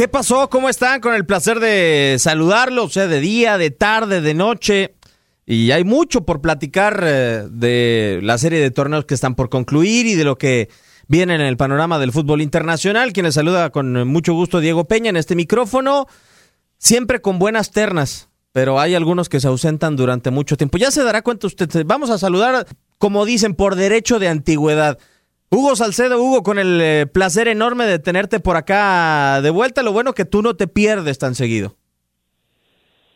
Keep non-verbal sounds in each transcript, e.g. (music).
¿Qué pasó? ¿Cómo están? Con el placer de saludarlos, sea, de día, de tarde, de noche. Y hay mucho por platicar eh, de la serie de torneos que están por concluir y de lo que viene en el panorama del fútbol internacional. Quien les saluda con mucho gusto Diego Peña en este micrófono, siempre con buenas ternas, pero hay algunos que se ausentan durante mucho tiempo. Ya se dará cuenta usted. Vamos a saludar, como dicen, por derecho de antigüedad. Hugo Salcedo, Hugo, con el eh, placer enorme de tenerte por acá de vuelta. Lo bueno que tú no te pierdes tan seguido.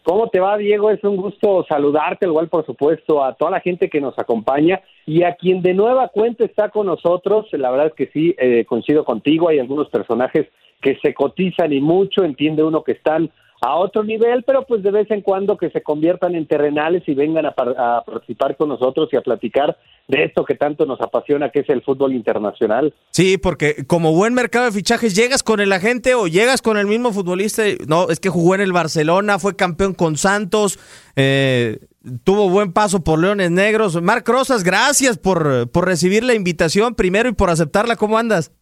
¿Cómo te va, Diego? Es un gusto saludarte, igual por supuesto a toda la gente que nos acompaña y a quien de nueva cuenta está con nosotros. La verdad es que sí, eh, coincido contigo, hay algunos personajes que se cotizan y mucho, entiende uno que están a otro nivel, pero pues de vez en cuando que se conviertan en terrenales y vengan a, par- a participar con nosotros y a platicar de esto que tanto nos apasiona, que es el fútbol internacional. Sí, porque como buen mercado de fichajes, llegas con el agente o llegas con el mismo futbolista. No, es que jugó en el Barcelona, fue campeón con Santos, eh, tuvo buen paso por Leones Negros. Marc Rosas, gracias por, por recibir la invitación primero y por aceptarla. ¿Cómo andas?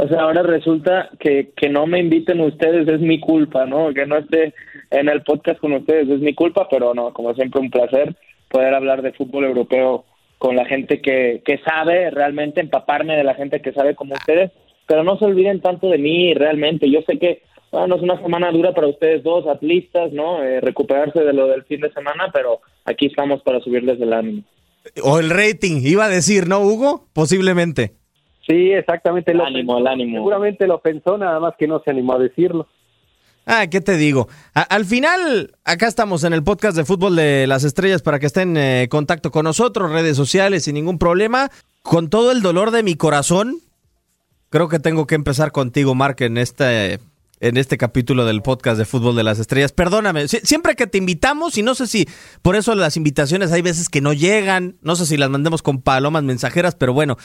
O sea, ahora resulta que, que no me inviten ustedes, es mi culpa, ¿no? Que no esté en el podcast con ustedes, es mi culpa, pero no, como siempre un placer poder hablar de fútbol europeo con la gente que, que sabe, realmente empaparme de la gente que sabe como ustedes, pero no se olviden tanto de mí realmente. Yo sé que, bueno, es una semana dura para ustedes dos, atlistas, ¿no? Eh, recuperarse de lo del fin de semana, pero aquí estamos para subirles el ánimo. O el rating, iba a decir, ¿no, Hugo? Posiblemente. Sí, exactamente. El lo ánimo, pensó, el ánimo. Seguramente lo pensó, nada más que no se animó a decirlo. Ah, ¿qué te digo? A- al final, acá estamos en el podcast de Fútbol de las Estrellas para que estén en eh, contacto con nosotros, redes sociales, sin ningún problema. Con todo el dolor de mi corazón, creo que tengo que empezar contigo, Mark, en este, en este capítulo del podcast de Fútbol de las Estrellas. Perdóname, si- siempre que te invitamos, y no sé si por eso las invitaciones hay veces que no llegan, no sé si las mandemos con palomas mensajeras, pero bueno,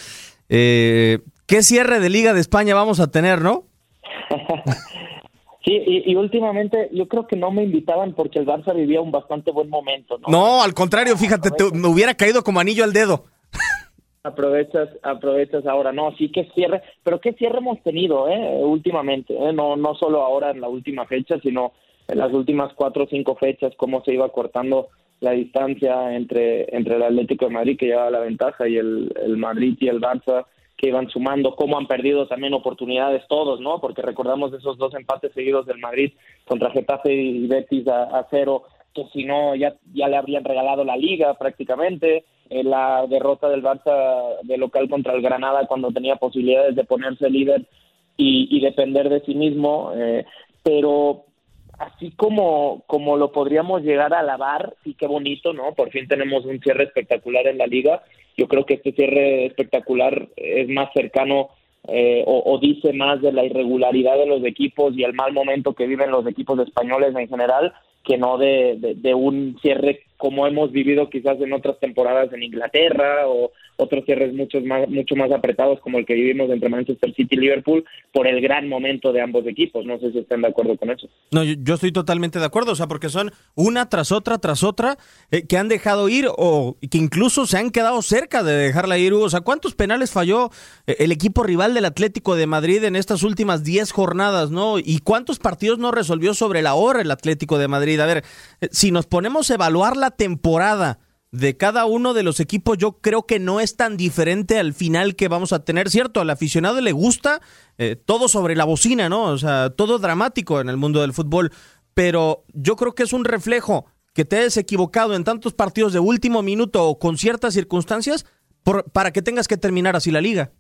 eh, ¿qué cierre de Liga de España vamos a tener, no? (laughs) Sí, y, y últimamente yo creo que no me invitaban porque el Barça vivía un bastante buen momento, ¿no? No, al contrario, fíjate, te- me hubiera caído como anillo al dedo. (laughs) Aprovechas, aprovechas ahora, no, sí que cierre, pero qué cierre hemos tenido, eh, últimamente, eh, no, no solo ahora en la última fecha, sino en las últimas cuatro o cinco fechas, cómo se iba cortando la distancia entre, entre el Atlético de Madrid que llevaba la ventaja y el, el Madrid y el Barça que iban sumando, cómo han perdido también oportunidades todos, ¿no? Porque recordamos esos dos empates seguidos del Madrid contra Getafe y Betis a, cero, que si no ya, ya le habrían regalado la liga prácticamente, eh, la derrota del Barça de local contra el Granada cuando tenía posibilidades de ponerse líder y, y depender de sí mismo, eh, pero así como, como lo podríamos llegar a alabar, sí qué bonito, ¿no? Por fin tenemos un cierre espectacular en la liga. Yo creo que este cierre espectacular es más cercano eh, o, o dice más de la irregularidad de los equipos y el mal momento que viven los equipos españoles en general que no de, de, de un cierre como hemos vivido quizás en otras temporadas en Inglaterra o otros cierres mucho más, mucho más apretados como el que vivimos entre Manchester City y Liverpool por el gran momento de ambos equipos. No sé si están de acuerdo con eso. No, yo, estoy totalmente de acuerdo, o sea, porque son una tras otra, tras otra, eh, que han dejado ir o que incluso se han quedado cerca de dejarla ir. O sea, ¿cuántos penales falló eh, el equipo rival del Atlético de Madrid en estas últimas 10 jornadas, no? ¿Y cuántos partidos no resolvió sobre la hora el Atlético de Madrid? A ver, eh, si nos ponemos a evaluar la temporada de cada uno de los equipos, yo creo que no es tan diferente al final que vamos a tener, ¿cierto? Al aficionado le gusta eh, todo sobre la bocina, ¿no? O sea, todo dramático en el mundo del fútbol, pero yo creo que es un reflejo que te hayas equivocado en tantos partidos de último minuto o con ciertas circunstancias para que tengas que terminar así la liga.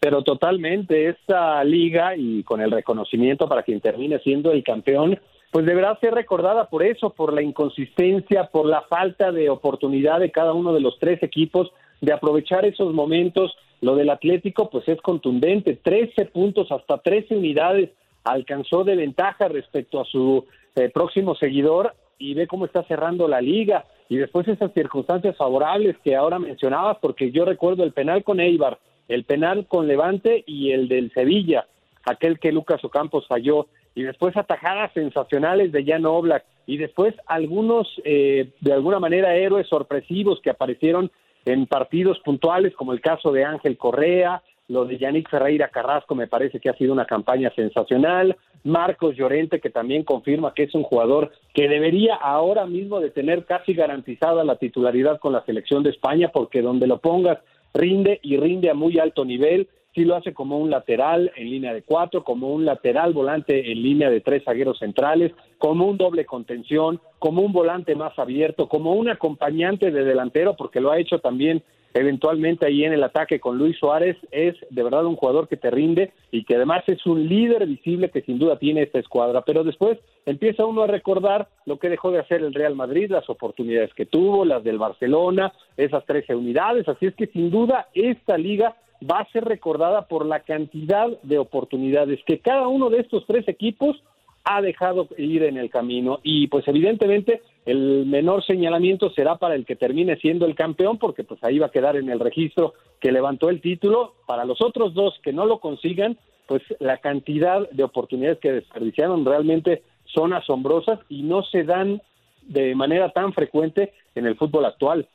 Pero totalmente, esta liga y con el reconocimiento para quien termine siendo el campeón, pues deberá ser recordada por eso, por la inconsistencia, por la falta de oportunidad de cada uno de los tres equipos de aprovechar esos momentos. Lo del Atlético, pues es contundente, 13 puntos, hasta 13 unidades alcanzó de ventaja respecto a su eh, próximo seguidor y ve cómo está cerrando la liga y después esas circunstancias favorables que ahora mencionabas, porque yo recuerdo el penal con Eibar, el penal con Levante y el del Sevilla, aquel que Lucas Ocampos falló, y después atajadas sensacionales de Jan Oblak, y después algunos, eh, de alguna manera, héroes sorpresivos que aparecieron en partidos puntuales, como el caso de Ángel Correa, lo de Yannick Ferreira Carrasco me parece que ha sido una campaña sensacional. Marcos Llorente, que también confirma que es un jugador que debería ahora mismo de tener casi garantizada la titularidad con la selección de España, porque donde lo pongas rinde y rinde a muy alto nivel. Sí lo hace como un lateral en línea de cuatro, como un lateral volante en línea de tres zagueros centrales, como un doble contención, como un volante más abierto, como un acompañante de delantero, porque lo ha hecho también eventualmente ahí en el ataque con Luis Suárez, es de verdad un jugador que te rinde y que además es un líder visible que sin duda tiene esta escuadra. Pero después empieza uno a recordar lo que dejó de hacer el Real Madrid, las oportunidades que tuvo, las del Barcelona, esas 13 unidades. Así es que sin duda esta liga va a ser recordada por la cantidad de oportunidades que cada uno de estos tres equipos ha dejado ir en el camino. Y pues evidentemente el menor señalamiento será para el que termine siendo el campeón porque pues ahí va a quedar en el registro que levantó el título. Para los otros dos que no lo consigan pues la cantidad de oportunidades que desperdiciaron realmente son asombrosas y no se dan de manera tan frecuente en el fútbol actual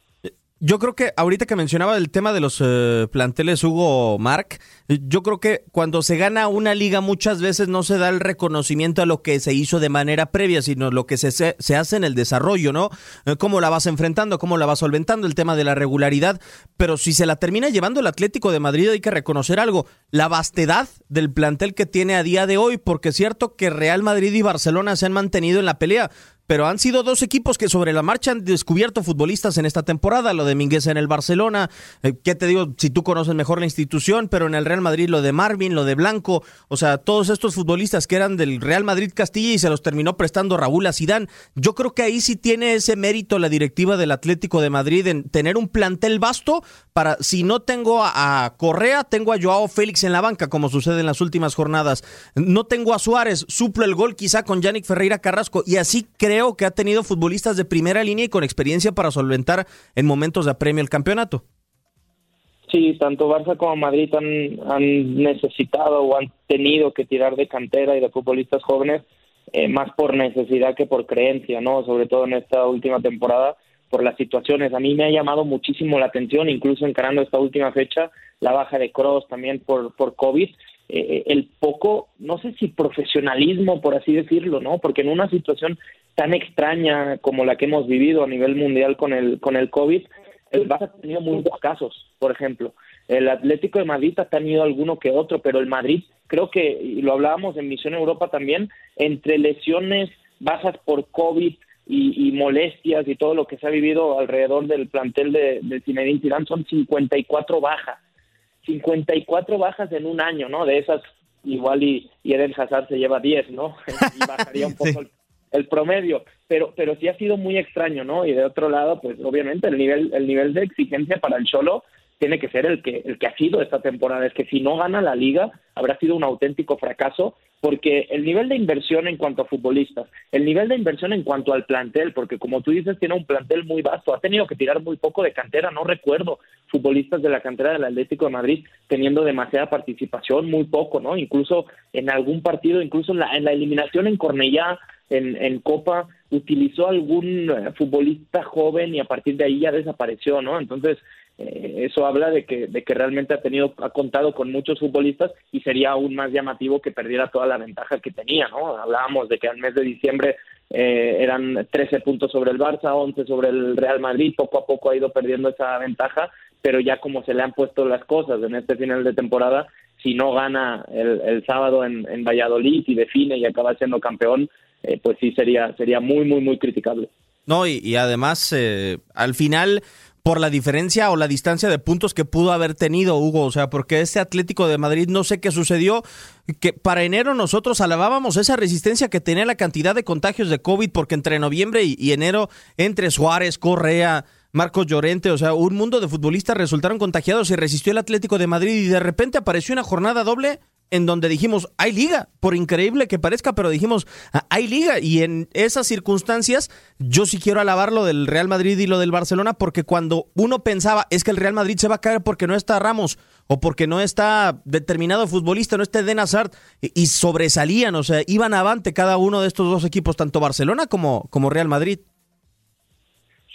yo creo que ahorita que mencionaba el tema de los eh, planteles Hugo Mark, yo creo que cuando se gana una liga muchas veces no se da el reconocimiento a lo que se hizo de manera previa, sino lo que se, se hace en el desarrollo, ¿no? Eh, cómo la vas enfrentando, cómo la vas solventando, el tema de la regularidad. Pero si se la termina llevando el Atlético de Madrid, hay que reconocer algo, la vastedad del plantel que tiene a día de hoy, porque es cierto que Real Madrid y Barcelona se han mantenido en la pelea, pero han sido dos equipos que sobre la marcha han descubierto futbolistas en esta temporada, lo de Minguez en el Barcelona, eh, ¿qué te digo? Si tú conoces mejor la institución, pero en el Real Madrid lo de Marvin, lo de Blanco, o sea, todos estos futbolistas que eran del Real Madrid Castilla y se los terminó prestando Raúl a Sidán. Yo creo que ahí sí tiene ese mérito la directiva del Atlético de Madrid en tener un plantel vasto para, si no tengo a, Correa, tengo a Joao Félix en la banca, como sucede en las últimas jornadas. No tengo a Suárez, suplo el gol quizá con Yannick Ferreira Carrasco y así creo que ha tenido futbolistas de primera línea y con experiencia para solventar en momentos de apremio el campeonato. Sí, tanto Barça como Madrid han, necesitado o han tenido que tirar de cantera y de futbolistas jóvenes eh, más por necesidad que por creencia, ¿no? Sobre todo en esta última temporada por las situaciones. A mí me ha llamado muchísimo la atención, incluso encarando esta última fecha, la baja de Cross también por, por COVID eh, el poco, no sé si profesionalismo, por así decirlo, ¿no? Porque en una situación tan extraña como la que hemos vivido a nivel mundial con el, con el COVID, el Barça ha tenido muchos casos, por ejemplo. El Atlético de Madrid ha tenido alguno que otro, pero el Madrid, creo que, y lo hablábamos en Misión Europa también, entre lesiones, bajas por COVID y, molestias y todo lo que se ha vivido alrededor del plantel de, de Zinedine Zidane, son 54 bajas 54 bajas en un año, ¿no? De esas, igual y, y Eden Hazard se lleva 10, ¿no? (laughs) y bajaría un poco el, promedio, pero, pero sí ha sido muy extraño, ¿no? Y de otro lado, pues obviamente el nivel, el nivel de exigencia para el Cholo tiene que ser el que, el que ha sido esta temporada. Es que si no gana la liga, habrá sido un auténtico fracaso, porque el nivel de inversión en cuanto a futbolistas, el nivel de inversión en cuanto al plantel, porque como tú dices, tiene un plantel muy vasto, ha tenido que tirar muy poco de cantera, no recuerdo futbolistas de la cantera del Atlético de Madrid teniendo demasiada participación, muy poco, ¿no? Incluso en algún partido, incluso en la, en la eliminación en Cornellá, en, en Copa, utilizó algún eh, futbolista joven y a partir de ahí ya desapareció, ¿no? Entonces, eh, eso habla de que, de que realmente ha tenido, ha contado con muchos futbolistas y sería aún más llamativo que perdiera toda la ventaja que tenía, ¿no? Hablábamos de que al mes de diciembre eh, eran 13 puntos sobre el Barça, 11 sobre el Real Madrid, poco a poco ha ido perdiendo esa ventaja, pero ya como se le han puesto las cosas en este final de temporada, si no gana el, el sábado en, en, Valladolid y define y acaba siendo campeón, eh, pues sí sería, sería muy, muy, muy criticable. No, y, además, al final por la diferencia o la distancia de puntos que pudo haber tenido Hugo, o sea, porque ese Atlético de Madrid no sé qué sucedió, que para enero nosotros alabábamos esa resistencia que tenía la cantidad de contagios de COVID, porque entre noviembre y, y enero, entre Suárez, Correa, Marcos Llorente, o sea, un mundo de futbolistas resultaron contagiados y resistió el Atlético de Madrid y de repente apareció una jornada doble en donde dijimos, hay liga, por increíble que parezca, pero dijimos, "Ah, hay liga. Y en esas circunstancias, yo sí quiero alabar lo del Real Madrid y lo del Barcelona, porque cuando uno pensaba, es que el Real Madrid se va a caer porque no está Ramos, o porque no está determinado futbolista, no está y, y sobresalían, o sea, iban avante cada uno de estos dos equipos, tanto Barcelona como, como Real Madrid.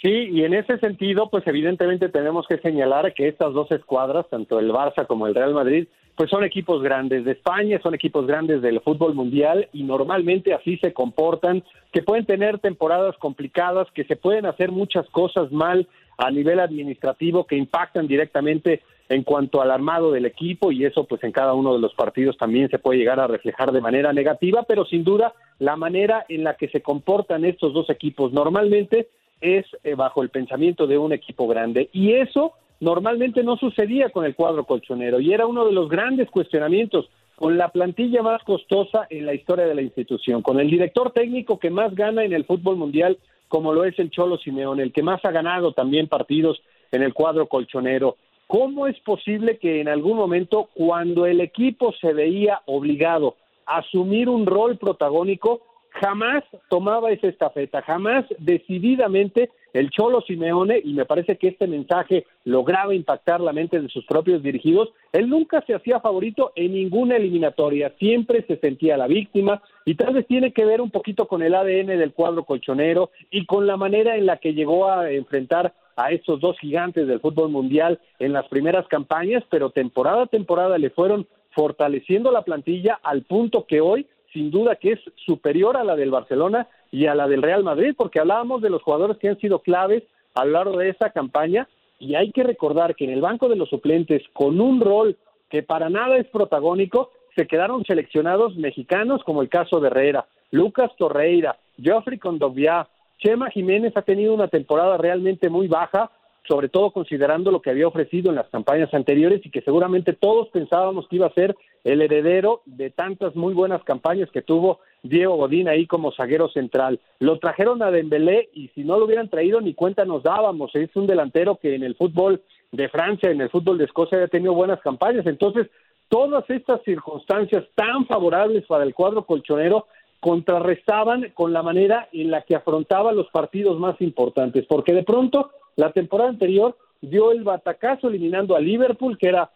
Sí, y en ese sentido, pues evidentemente tenemos que señalar que estas dos escuadras, tanto el Barça como el Real Madrid, pues son equipos grandes de España, son equipos grandes del fútbol mundial y normalmente así se comportan, que pueden tener temporadas complicadas, que se pueden hacer muchas cosas mal a nivel administrativo que impactan directamente en cuanto al armado del equipo y eso pues en cada uno de los partidos también se puede llegar a reflejar de manera negativa, pero sin duda la manera en la que se comportan estos dos equipos normalmente es eh, bajo el pensamiento de un equipo grande y eso normalmente no sucedía con el cuadro colchonero y era uno de los grandes cuestionamientos con la plantilla más costosa en la historia de la institución, con el director técnico que más gana en el fútbol mundial como lo es el Cholo Simeone, el que más ha ganado también partidos en el cuadro colchonero. ¿Cómo es posible que en algún momento, cuando el equipo se veía obligado a asumir un rol protagónico, jamás tomaba esa estafeta, jamás decididamente el Cholo Simeone, y me parece que este mensaje lograba impactar la mente de sus propios dirigidos, él nunca se hacía favorito en ninguna eliminatoria, siempre se sentía la víctima, y tal vez tiene que ver un poquito con el ADN del cuadro colchonero y con la manera en la que llegó a enfrentar a estos dos gigantes del fútbol mundial en las primeras campañas, pero temporada a temporada le fueron fortaleciendo la plantilla al punto que hoy sin duda que es superior a la del Barcelona y a la del Real Madrid, porque hablábamos de los jugadores que han sido claves a lo largo de esta campaña y hay que recordar que en el banco de los suplentes, con un rol que para nada es protagónico, se quedaron seleccionados mexicanos como el caso de Herrera, Lucas Torreira, Geoffrey Condovia, Chema Jiménez ha tenido una temporada realmente muy baja, sobre todo considerando lo que había ofrecido en las campañas anteriores y que seguramente todos pensábamos que iba a ser el heredero de tantas muy buenas campañas que tuvo Diego Godín ahí como zaguero central. Lo trajeron a Dembélé y si no lo hubieran traído ni cuenta nos dábamos. Es un delantero que en el fútbol de Francia, en el fútbol de Escocia ha tenido buenas campañas. Entonces, todas estas circunstancias tan favorables para el cuadro colchonero contrarrestaban con la manera en la que afrontaba los partidos más importantes, porque de pronto la temporada anterior dio el batacazo eliminando a Liverpool, que era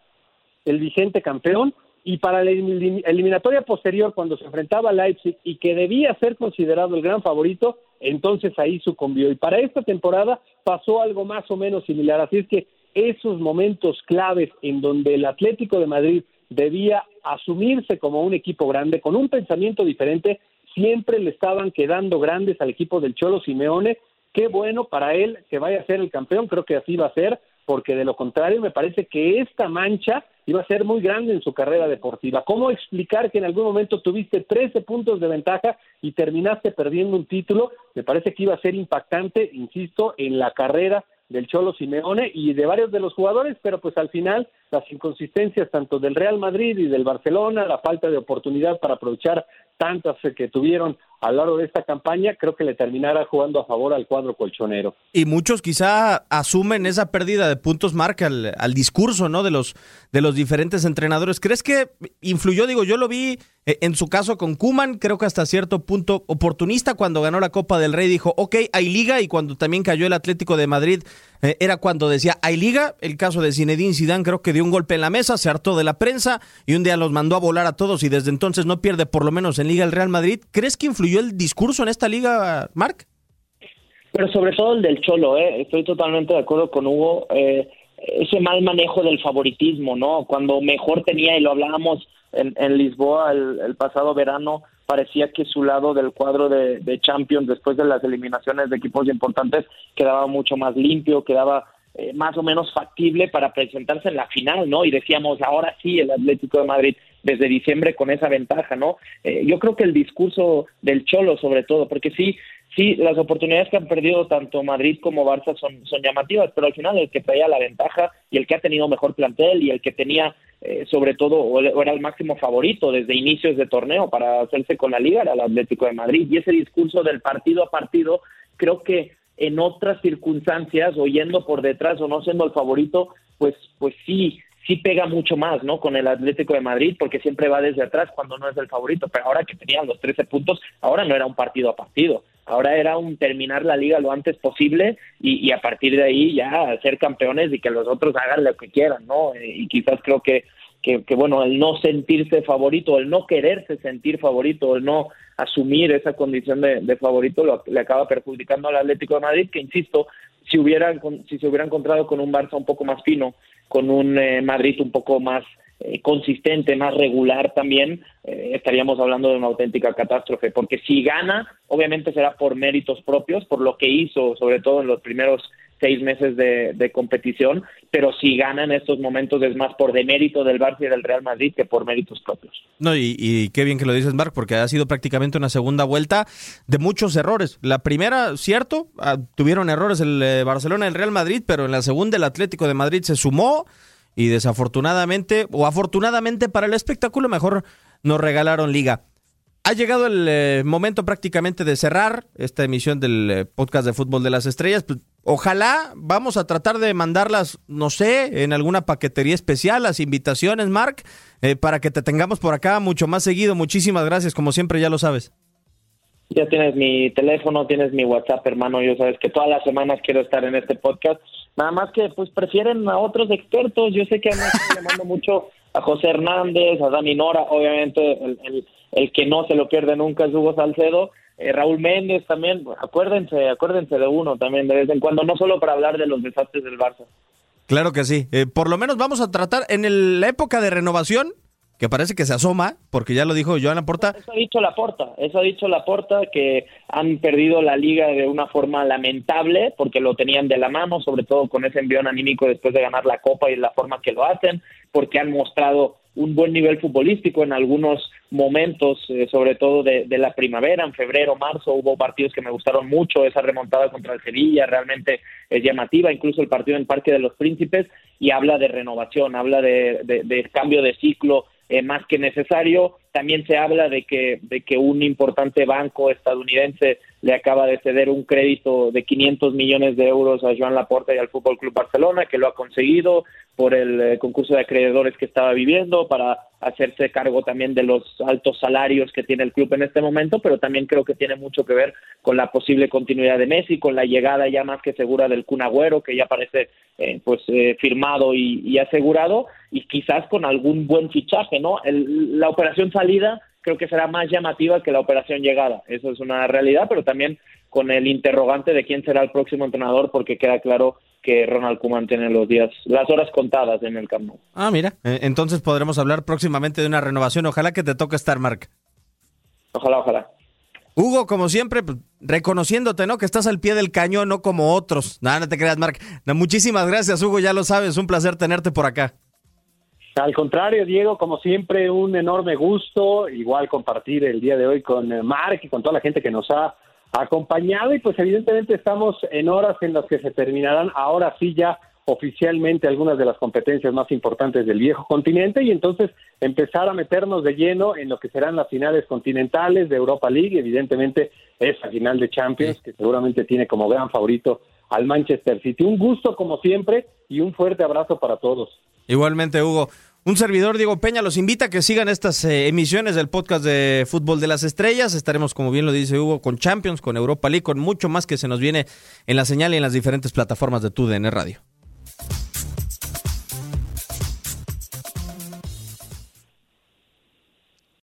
el vigente campeón, y para la elim- eliminatoria posterior, cuando se enfrentaba a Leipzig y que debía ser considerado el gran favorito, entonces ahí sucumbió. Y para esta temporada pasó algo más o menos similar. Así es que esos momentos claves en donde el Atlético de Madrid debía asumirse como un equipo grande, con un pensamiento diferente, siempre le estaban quedando grandes al equipo del Cholo Simeone. Qué bueno para él que vaya a ser el campeón, creo que así va a ser, porque de lo contrario me parece que esta mancha iba a ser muy grande en su carrera deportiva. ¿Cómo explicar que en algún momento tuviste 13 puntos de ventaja y terminaste perdiendo un título? Me parece que iba a ser impactante, insisto, en la carrera del Cholo Simeone y de varios de los jugadores, pero pues al final las inconsistencias tanto del Real Madrid y del Barcelona, la falta de oportunidad para aprovechar tantas que tuvieron a lo largo de esta campaña, creo que le terminará jugando a favor al cuadro colchonero. Y muchos quizá asumen esa pérdida de puntos marca al, discurso, ¿no? De los, de los diferentes entrenadores. ¿Crees que influyó? Digo, yo lo vi eh, en su caso con Kuman, creo que hasta cierto punto oportunista cuando ganó la Copa del Rey dijo, ok, hay liga, y cuando también cayó el Atlético de Madrid, eh, era cuando decía, hay liga. El caso de Zinedine Zidane creo que dio un golpe en la mesa, se hartó de la prensa y un día los mandó a volar a todos y desde entonces no pierde por lo menos en liga el Real Madrid. ¿Crees que influyó el discurso en esta liga, Marc? Pero sobre todo el del Cholo, ¿eh? estoy totalmente de acuerdo con Hugo. Eh, ese mal manejo del favoritismo, ¿no? Cuando mejor tenía, y lo hablábamos en, Lisboa el, el, pasado verano, parecía que su lado del cuadro de, de, Champions, después de las eliminaciones de equipos importantes, quedaba mucho más limpio, quedaba eh, más o menos factible para presentarse en la final, ¿no? Y decíamos, ahora sí, el Atlético de Madrid. Desde diciembre con esa ventaja, ¿no? Eh, yo creo que el discurso del Cholo, sobre todo, porque sí, sí, las oportunidades que han perdido tanto Madrid como Barça son, son llamativas, pero al final el que traía la ventaja y el que ha tenido mejor plantel y el que tenía eh, sobre todo o era el máximo favorito desde inicios de torneo para hacerse con la liga era el Atlético de Madrid y ese discurso del partido a partido creo que en otras circunstancias o yendo por detrás o no siendo el favorito pues pues sí sí pega mucho más, ¿no? Con el Atlético de Madrid, porque siempre va desde atrás cuando no es el favorito, pero ahora que tenían los 13 puntos, ahora no era un partido a partido, ahora era un terminar la liga lo antes posible y, a partir de ahí ya ser campeones y que los otros hagan lo que quieran, ¿no? Eh, y quizás creo que, que, bueno, el no sentirse favorito, el no quererse sentir favorito, el no asumir esa condición de, favorito lo, le acaba perjudicando al Atlético de Madrid, que insisto, si hubieran si se hubiera encontrado con un Barça un poco más fino, con un eh, Madrid un poco más eh, consistente, más regular también, eh, estaríamos hablando de una auténtica catástrofe, porque si gana, obviamente será por méritos propios, por lo que hizo, sobre todo en los primeros seis meses de, competición, pero si gana en estos momentos es más por demérito del Barça y del Real Madrid que por méritos propios. No, y, qué bien que lo dices, Marc, porque ha sido prácticamente una segunda vuelta de muchos errores. La primera, cierto, ah, tuvieron errores el eh, Barcelona y el Real Madrid, pero en la segunda el Atlético de Madrid se sumó y desafortunadamente, o afortunadamente para el espectáculo, mejor nos regalaron liga. Ha llegado el eh, momento prácticamente de cerrar esta emisión del eh, podcast de Fútbol de las Estrellas. Ojalá vamos a tratar de mandarlas, no sé, en alguna paquetería especial, las invitaciones, Mark, eh, para que te tengamos por acá mucho más seguido. Muchísimas gracias, como siempre, ya lo sabes. Ya tienes mi teléfono, tienes mi WhatsApp, hermano. Yo sabes que todas las semanas quiero estar en este podcast. Nada más que, pues, prefieren a otros expertos. Yo sé que a mí me llamando mucho a José Hernández, a Dani Nora, obviamente el, el, que no se lo pierde nunca es Hugo Salcedo, eh, Raúl Méndez también, acuérdense, acuérdense de uno también de vez en cuando, no solo para hablar de los desastres del Barça. Claro que sí, eh, por lo menos vamos a tratar en la época de renovación, que parece que se asoma, porque ya lo dijo Joan Laporta. Eso ha dicho Laporta, eso ha dicho Laporta, que han perdido la liga de una forma lamentable, porque lo tenían de la mano, sobre todo con ese envión anímico después de ganar la Copa y la forma que lo hacen, porque han mostrado un buen nivel futbolístico en algunos momentos, eh, sobre todo de, la primavera, en febrero, marzo, hubo partidos que me gustaron mucho, esa remontada contra el Sevilla realmente es llamativa, incluso el partido en Parque de los Príncipes, y habla de renovación, habla de cambio de ciclo, eh, más que necesario. También se habla de que, de que un importante banco estadounidense le acaba de ceder un crédito de 500 millones de euros a Joan Laporta y al Fútbol Club Barcelona, que lo ha conseguido por el eh, concurso de acreedores que estaba viviendo, para hacerse cargo también de los altos salarios que tiene el club en este momento, pero también creo que tiene mucho que ver con la posible continuidad de Messi, con la llegada ya más que segura del Kun Agüero, que ya parece eh, pues eh, firmado y, asegurado, y quizás con algún buen fichaje, ¿no? la operación salida creo que será más llamativa que la operación llegada. Eso es una realidad, pero también con el interrogante de quién será el próximo entrenador, porque queda claro que Ronald Koeman tiene los días, las horas contadas en el Camp Nou. Ah, mira, eh, entonces podremos hablar próximamente de una renovación. Ojalá que te toque estar, Mark. Ojalá, ojalá. Hugo, como siempre, pues, reconociéndote, ¿no? Que estás al pie del cañón, no como otros. Nada, no te creas, Mark. muchísimas gracias, Hugo, ya lo sabes, un placer tenerte por acá. Al contrario, Diego, como siempre, un enorme gusto, igual compartir el día de hoy con eh, Mark y con toda la gente que nos ha acompañado y pues evidentemente estamos en horas en las que se terminarán ahora sí ya oficialmente algunas de las competencias más importantes del viejo continente y entonces empezar a meternos de lleno en lo que serán las finales continentales de Europa League, evidentemente esa final de Champions que seguramente tiene como gran favorito al Manchester City. Un gusto como siempre y un fuerte abrazo para todos. Igualmente, Hugo. Un servidor, Diego Peña, los invita a que sigan estas eh, emisiones del podcast de Fútbol de las Estrellas. Estaremos, como bien lo dice Hugo, con Champions, con Europa League, con mucho más que se nos viene en la señal y en las diferentes plataformas de TUDN Radio.